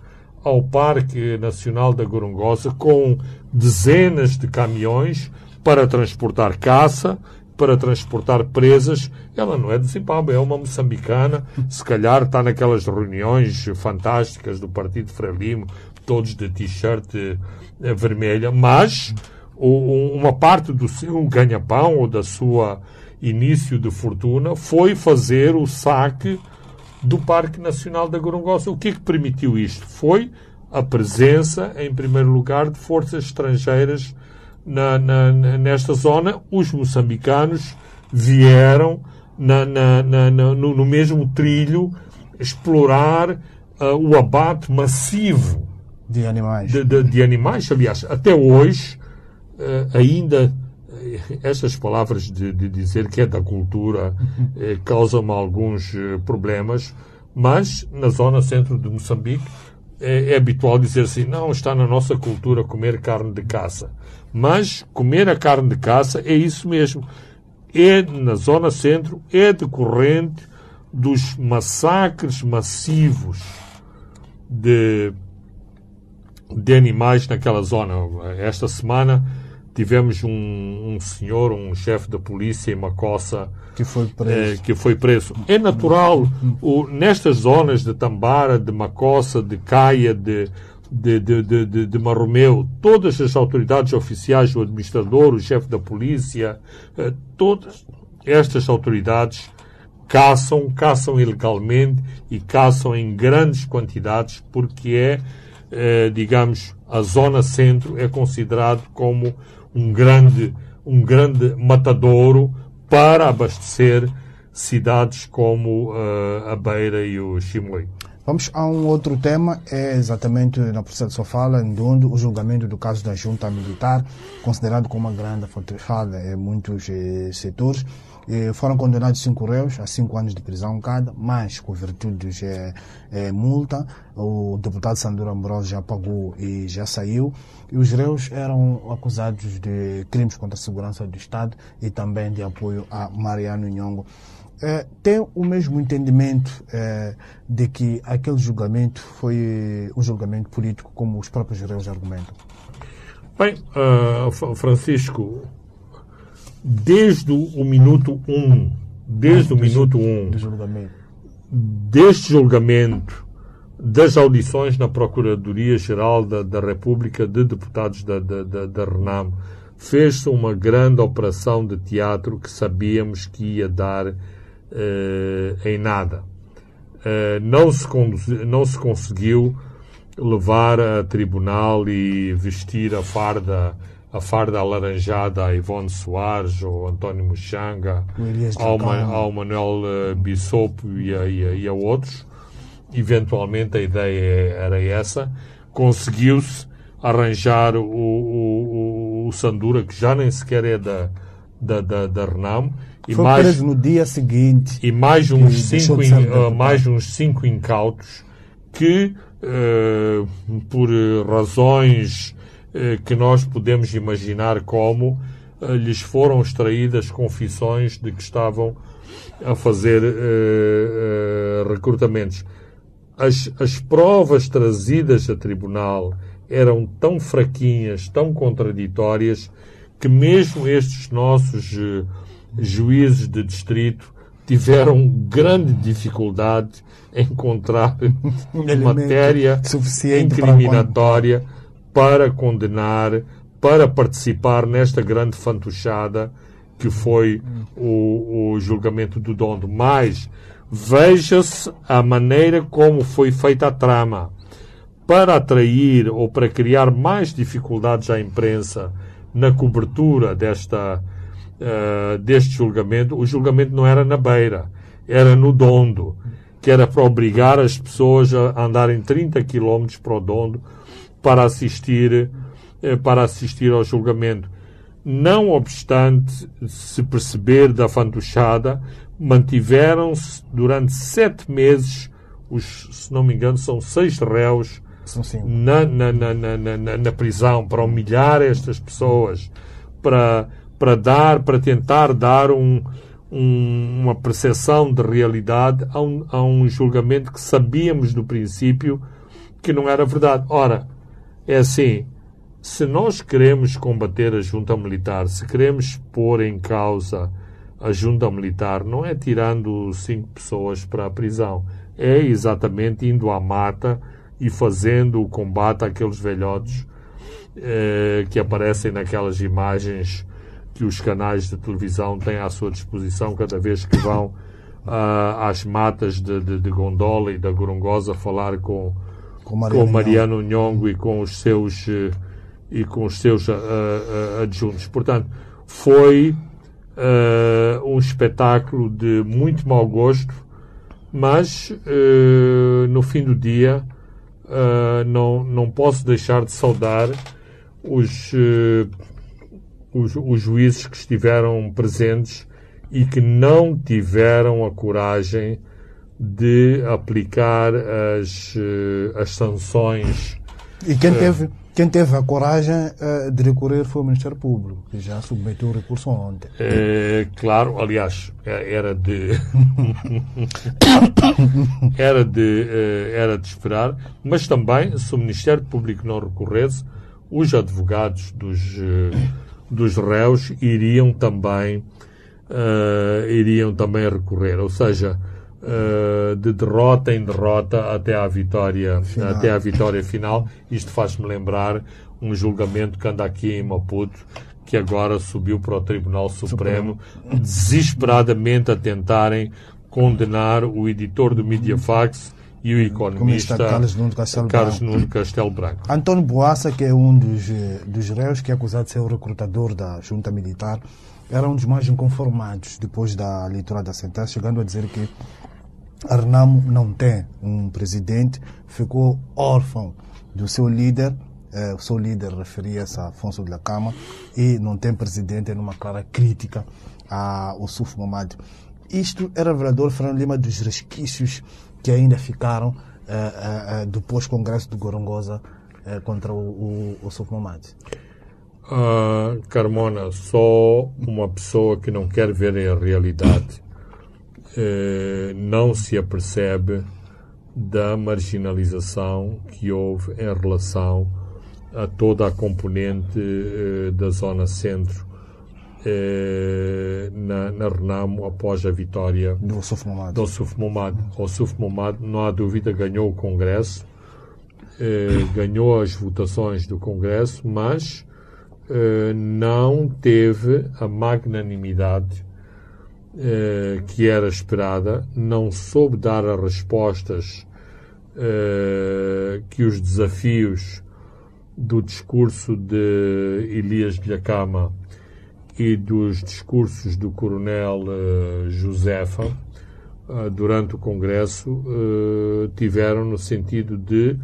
ao Parque Nacional da Gorongosa com dezenas de caminhões para transportar caça, para transportar presas. Ela não é de Zimbábue, é uma moçambicana. Se calhar está naquelas reuniões fantásticas do Partido Frelimo, todos de t-shirt eh, vermelha, mas uma parte do seu ganha-pão ou da sua início de fortuna foi fazer o saque do Parque Nacional da Gorongosa. O que é que permitiu isto? Foi a presença, em primeiro lugar, de forças estrangeiras na, na, nesta zona, os moçambicanos vieram na, no, no, mesmo trilho explorar uh, o abate massivo de animais. De, de, de animais, aliás, até hoje, uh, ainda estas palavras de, de, dizer que é da cultura eh, causam-me alguns eh, problemas, mas na zona centro de Moçambique é, é, habitual dizer assim: não, está na nossa cultura comer carne de caça. Mas comer a carne de caça é isso mesmo. É na zona centro, é decorrente dos massacres massivos de, de animais naquela zona. Esta semana tivemos um, um senhor, um chefe da polícia em Macossa que foi preso. Eh, que foi preso. É natural, o, nestas zonas de Tambara, de Macossa, de Caia, de, de, de, de, de Marromeu, todas as autoridades oficiais, o administrador, o chefe da polícia, eh, todas estas autoridades caçam, caçam ilegalmente e caçam em grandes quantidades porque é, eh, digamos, a zona centro é considerado como um grande, um grande matadouro para abastecer cidades como uh, a Beira e o Chimoio. Vamos a um outro tema, é exatamente na processa de Sofala, onde o julgamento do caso da junta militar, considerado como uma grande fortificada em muitos eh, setores, eh, foram condenados cinco réus a cinco anos de prisão cada, mais com virtudes eh, eh, multa. O deputado Sandro Ambrosio já pagou e já saiu. E os réus eram acusados de crimes contra a segurança do Estado e também de apoio a Mariano Nhongo é, tem o mesmo entendimento é, de que aquele julgamento foi um julgamento político, como os próprios réus argumentam? Bem, uh, Francisco, desde o minuto 1, um, desde o minuto 1 um, deste julgamento, das audições na Procuradoria-Geral da, da, República de Deputados da, da, da, RENAM, fez-se uma grande operação de teatro que sabíamos que ia dar eh, em nada. Eh, não, se não se conseguiu levar a tribunal e vestir a farda, a farda alaranjada a Ivone Soares ou António Muxanga, ao, Dracon. Ma- ao Manuel eh, Bissopo e a, e e a outros. Eventualmente a ideia era essa. Conseguiu-se arranjar o, o, o- o Sandura, que já nem sequer é da, da, da, da Renamo, e Foi mais, preso no dia seguinte. e mais uns cinco, in- ah, mais uns cinco incautos que, eh, por razões que nós podemos imaginar como, eh, lhes foram extraídas confissões de que estavam a fazer eh, eh, recrutamentos. As, as provas trazidas a tribunal eram tão fraquinhas, tão contraditórias, que mesmo estes nossos eh, juízes de distrito tiveram grande dificuldade em encontrar matéria suficiente para incriminatória para condenar, para participar nesta grande fantochada que foi o, o julgamento do Dondo. Mas veja-se a maneira como foi feita a trama para atrair ou para criar mais dificuldades à imprensa na cobertura desta, eh, deste julgamento, o julgamento não era na beira, era no Dondo, que era para obrigar as pessoas a andarem 30 km para o Dondo para assistir, eh, para assistir ao julgamento. Não obstante se perceber da fantochada, mantiveram-se durante sete meses, os, se não me engano, são seis réus na, na, na, na, prisão para humilhar estas pessoas, para, para dar, para tentar dar um, um- uma percepção de realidade a um, a um julgamento que sabíamos do princípio que não era verdade. Ora, é assim, se nós queremos combater a junta militar, se queremos pôr em causa a junta militar, não é tirando cinco pessoas para a prisão, é exatamente indo à mata e fazendo o combate àqueles velhotes eh, que aparecem naquelas imagens que os canais de televisão têm à sua disposição cada vez que vão ah, às matas de, de, de Gondola e da Gorongosa falar com, Com Mariano com Mariano Nhongo e com os seus eh, e com os seus ah, ah, adjuntos. Portanto, foi ah, um espetáculo de muito mau gosto, mas eh, no fim do dia ah, não, não posso deixar de saudar os, eh, os, os juízes que estiveram presentes e que não tiveram a coragem de aplicar as, eh, as sanções. E quem teve, quem teve a coragem eh, de recorrer foi o Ministério Público, que já submeteu o recurso ontem. Eh, claro, aliás, eh, era de era de eh, era de esperar, mas também se o Ministério Público não recorresse, os advogados dos eh, dos réus iriam também eh, iriam também recorrer, ou seja, eh, de derrota em derrota até à vitória Final. até à vitória final. Isto faz-me lembrar um julgamento que anda aqui em Maputo que agora subiu para o Tribunal Supremo, desesperadamente a tentarem condenar o editor do Mediafax e o economista Carlos Nuno Castelo Carlos Branco. Nuno Castelo Branco. Antônio Boassa, que é um dos, eh, dos réus que é acusado de ser o recrutador da junta militar, era um dos mais inconformados depois da leitura da sentença, chegando a dizer que a Renamo não tem um presidente, ficou órfão do seu líder, eh, o seu líder referia-se a Afonso de la Cama, e não tem presidente numa clara crítica ao Suf Momad. Isto é revelador, Fernando Lima, dos resquícios que ainda ficaram eh, eh, eh, do pós-congresso do Gorongosa contra o, o, o Suf Momad. Ah, Carmona, só uma pessoa que não quer ver a realidade não se apercebe da marginalização que houve em relação a toda a componente eh, da zona centro eh, na, na Renamo após a vitória Do Suf Momad. do Suf Momad. O Suf Momad, não há dúvida, ganhou o Congresso, eh, ganhou as votações do Congresso, mas eh, não teve a magnanimidade eh, que era esperada, não soube dar as respostas eh, que os desafios do discurso de Elias Bilhacama e dos discursos do coronel uh, Josefa uh, durante o Congresso uh, tiveram no sentido de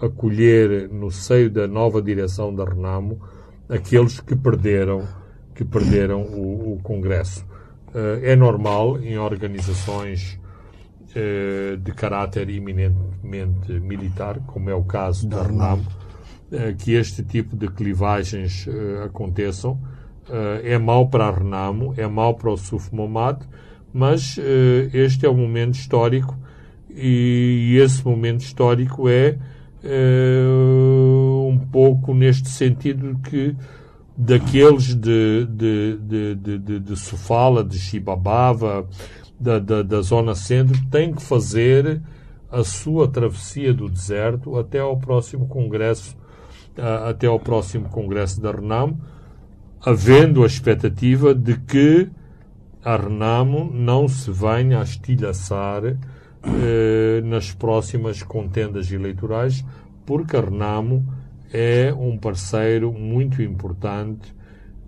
acolher no seio da nova direção da Renamo aqueles que perderam que perderam o, o Congresso. é normal em organizações de caráter eminentemente militar, como é o caso da Renamo, eh, que este tipo de clivagens uh, aconteçam. Uh, é mau para a Renamo, é mau para o Suf Momad, mas este é um momento histórico e, e esse momento histórico é um pouco neste sentido que daqueles de, de, de, de, de, de Sofala, de Chibabava, da, da, da zona centro, têm que fazer a sua travessia do deserto até ao próximo congresso até ao próximo Congresso da Renamo, havendo a expectativa de que a Renamo não se venha a estilhaçar eh, nas próximas contendas eleitorais, porque a Renamo é um parceiro muito importante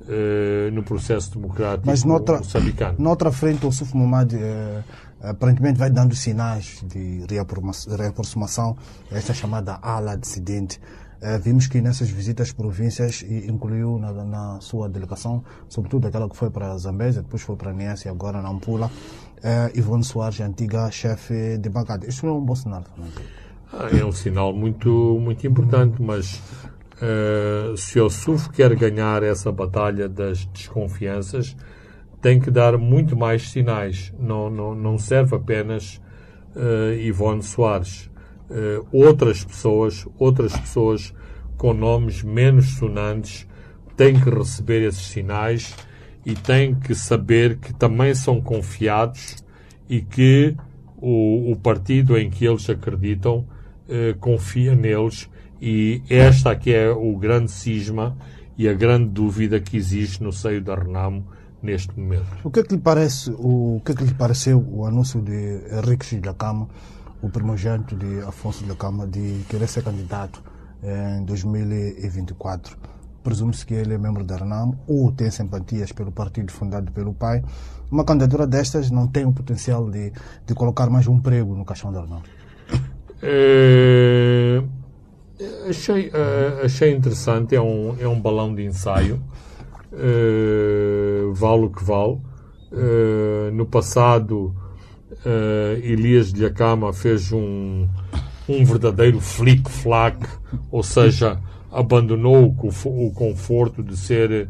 eh, no processo democrático Mas noutra, moçambicano. Noutra frente, o Suf Momad eh, aparentemente vai dando sinais de reaproximação a esta chamada ala dissidente. Eh, vimos que nessas visitas províncias incluiu na, na, sua delegação, sobretudo aquela que foi para Zambésia, depois foi para Niassa e agora na Ampula, uh, Ivone Soares, antiga chefe de bancada. Isto é um bom sinal, ah, É um sinal muito, muito importante, mas uh, se o SUF quer ganhar essa batalha das desconfianças, tem que dar muito mais sinais. Não, não, não serve apenas uh, Ivone Soares uh, outras pessoas, outras pessoas com nomes menos sonantes têm que receber esses sinais e têm que saber que também são confiados e que o, o partido em que eles acreditam uh, confia neles e esta aqui é o grande cisma e a grande dúvida que existe no seio da Renamo neste momento. O que é que lhe parece, o, o que é que lhe pareceu o anúncio de Henrique Cama o primogênito de Afonso da de querer ser candidato em 2024. Presume-se que ele é membro da RENAM ou tem simpatias pelo partido fundado pelo pai. Uma candidatura destas não tem o potencial de, de colocar mais um prego no caixão da RENAM. É, achei, é, achei interessante, é um, é um balão de ensaio. É, vale o que vale. No passado uh, Elias de Acama fez um, um verdadeiro flick-flack, ou seja, abandonou o, o conforto de ser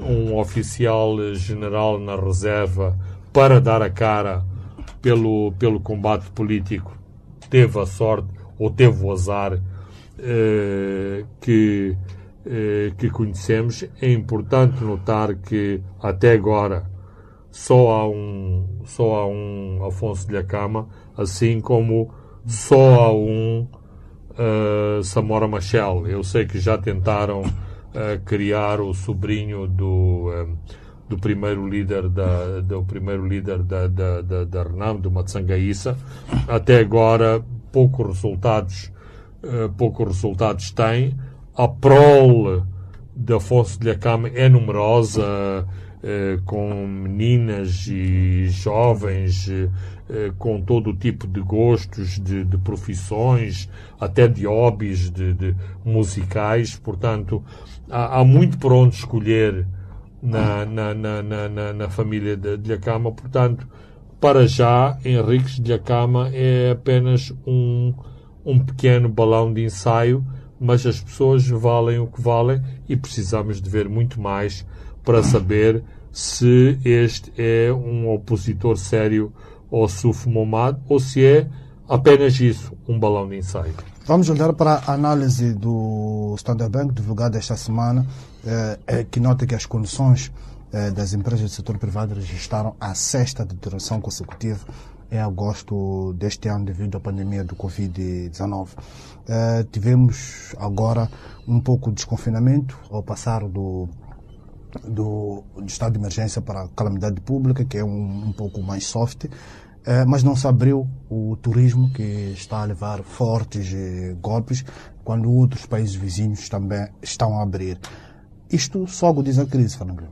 um oficial general na reserva para dar a cara pelo, pelo combate político. Teve a sorte, ou teve o azar, uh, que, uh, que conhecemos. É importante notar que, até agora, só há um, só há um Afonso de Acama, assim como só há um uh, Samora Machel. Eu sei que já tentaram criar o sobrinho do, do primeiro líder da, do primeiro líder da, da, da, da Renam, do Matsangaíça. Até agora, poucos resultados, uh, poucos resultados tem. A prole de Afonso de Acama é numerosa eh, com meninas e jovens eh, com todo o tipo de gostos, de, de profissões, até de hobbies de, de musicais. Portanto, há, há, muito por onde escolher na, na, na, na, na família de, de. Portanto, para já, Henriques de Acama é apenas um, um pequeno balão de ensaio, mas as pessoas valem o que valem e precisamos de ver muito mais para saber se este é um opositor sério ao Suf Momad ou se é apenas isso, um balão de ensaio. Vamos olhar para a análise do Standard Bank divulgada esta semana, eh, que nota que as condições eh, das empresas do setor privado registraram a sexta deterioração consecutiva em agosto deste ano devido à pandemia do Covid-19. Eh, tivemos agora um pouco de desconfinamento ao passar do do, do estado de emergência para a calamidade pública, que é um, um pouco mais soft. Eh, mas não se abriu o turismo que está a levar fortes eh, golpes quando outros países vizinhos também estão a abrir. Isto só agudiza a crise, Fernando.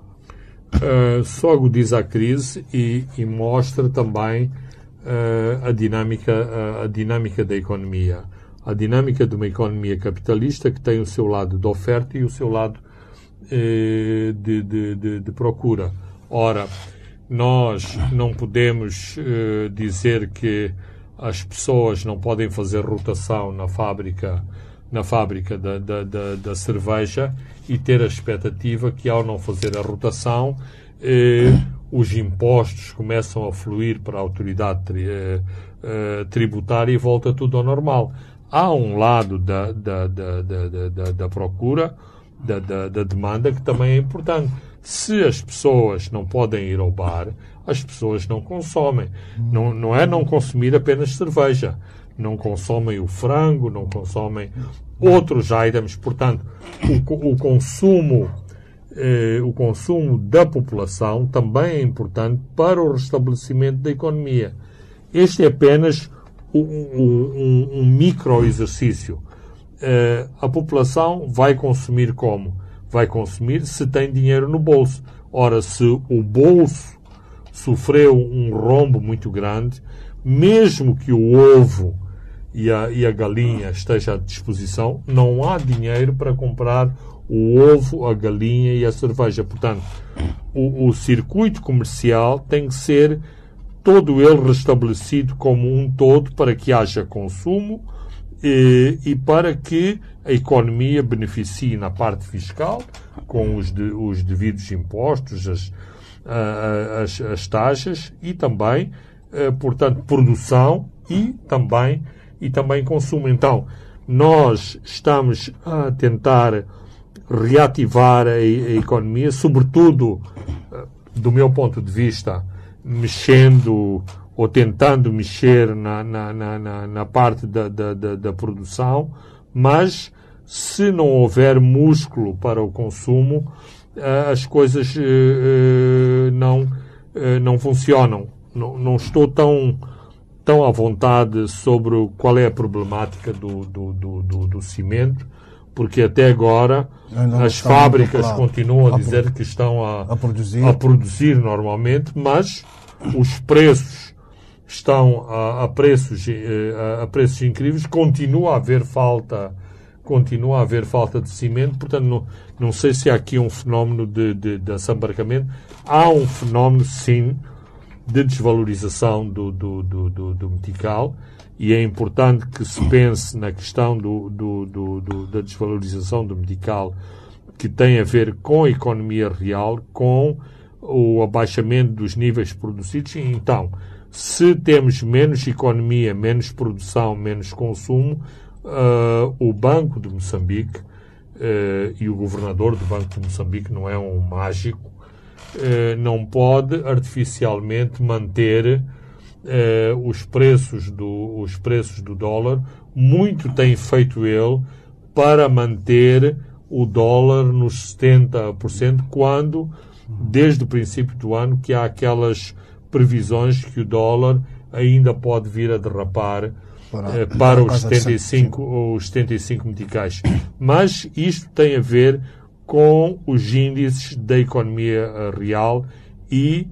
Uh, só agudiza a crise e, e mostra também uh, a, dinâmica, uh, a dinâmica da economia. A dinâmica de uma economia capitalista que tem o seu lado de oferta e o seu lado de, de, de, de, procura. Ora, nós não podemos dizer que as pessoas não podem fazer rotação na fábrica na fábrica da, da, da, da, cerveja e ter a expectativa que, ao não fazer a rotação, eh, os impostos começam a fluir para a autoridade tri, eh, eh, tributária e volta tudo ao normal. Há um lado da, da, da, da, da procura, da, da, da demanda, que também é importante. Se as pessoas não podem ir ao bar, as pessoas não consomem. Não, não é não consumir apenas cerveja não consomem o frango, não consomem outros items. Portanto, o, o consumo eh, o consumo da população também é importante para o restabelecimento da economia. Este é apenas um, um, um micro exercício. Eh, a população vai consumir como? Vai consumir se tem dinheiro no bolso. Ora, se o bolso sofreu um rombo muito grande, mesmo que o ovo e a, e a galinha esteja à disposição, não há dinheiro para comprar o ovo, a galinha e a cerveja. Portanto, o, o circuito comercial tem que ser todo ele restabelecido como um todo para que haja consumo e, para que a economia beneficie na parte fiscal, com os, de, os devidos impostos, as, as, as taxas e também, eh, portanto, produção e também e também consumo. Então, nós estamos a tentar reativar a, a economia, sobretudo, eh, do meu ponto de vista, mexendo ou tentando mexer na, na, na, na parte da, da, da, da, produção, mas se não houver músculo para o consumo, eh, as coisas eh, não, não funcionam. Não, não estou tão tão à vontade sobre qual é a problemática do, do, do, do, do cimento, porque até agora as fábricas claro. continuam a, a dizer que estão a, a, produzir. a produzir normalmente, mas os preços estão a, a, preços, eh, a, preços incríveis, continua a haver falta continua a haver falta de cimento, portanto não, não sei se há aqui um fenómeno de, de, de assambarcamento. Há um fenómeno, sim, de desvalorização do, do, do, do, do metical e é importante que se pense na questão do, do, do, do, da desvalorização do medical que tem a ver com a economia real, com o abaixamento dos níveis produzidos. Então, se temos menos economia, menos produção, menos consumo, uh, o Banco de Moçambique uh, e o governador do Banco de Moçambique não é um mágico, eh, não pode artificialmente manter os, preços do, os preços do dólar. Muito tem feito ele para manter o dólar nos 70%, quando, desde o princípio do ano, que há aquelas previsões que o dólar ainda pode vir a derrapar para, eh, para os, 75, os 75 meticais. Mas isto tem a ver com os índices da economia eh, real e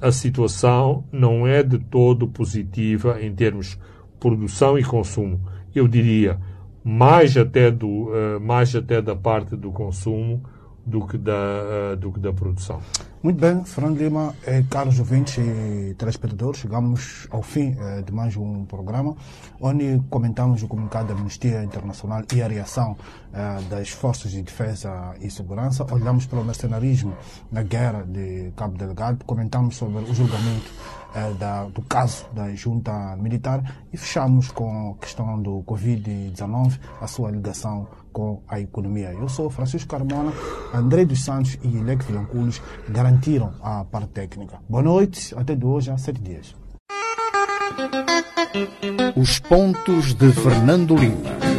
a situação não é de todo positiva em termos de produção e consumo. Eu diria mais até, do, uh, mais até da parte do consumo do que da, uh, do que da produção. Muito bem, Fernando Lima, eh, caros ouvintes e telespectadores, chegamos ao fim eh, de mais um programa, onde comentamos o comunicado da Amnistia Internacional e a reação eh, das Forças de Defesa e Segurança, olhamos para o mercenarismo na guerra de Cabo Delgado, comentamos sobre o julgamento eh, do caso da junta militar e fechamos com a questão do Covid-19, a sua ligação com a economia. Eu sou Francisco Carmona, André dos Santos e Lex Vilanculos garantiram a parte técnica. Boa noite, até de hoje a sete dias. Os pontos de Fernando Lima.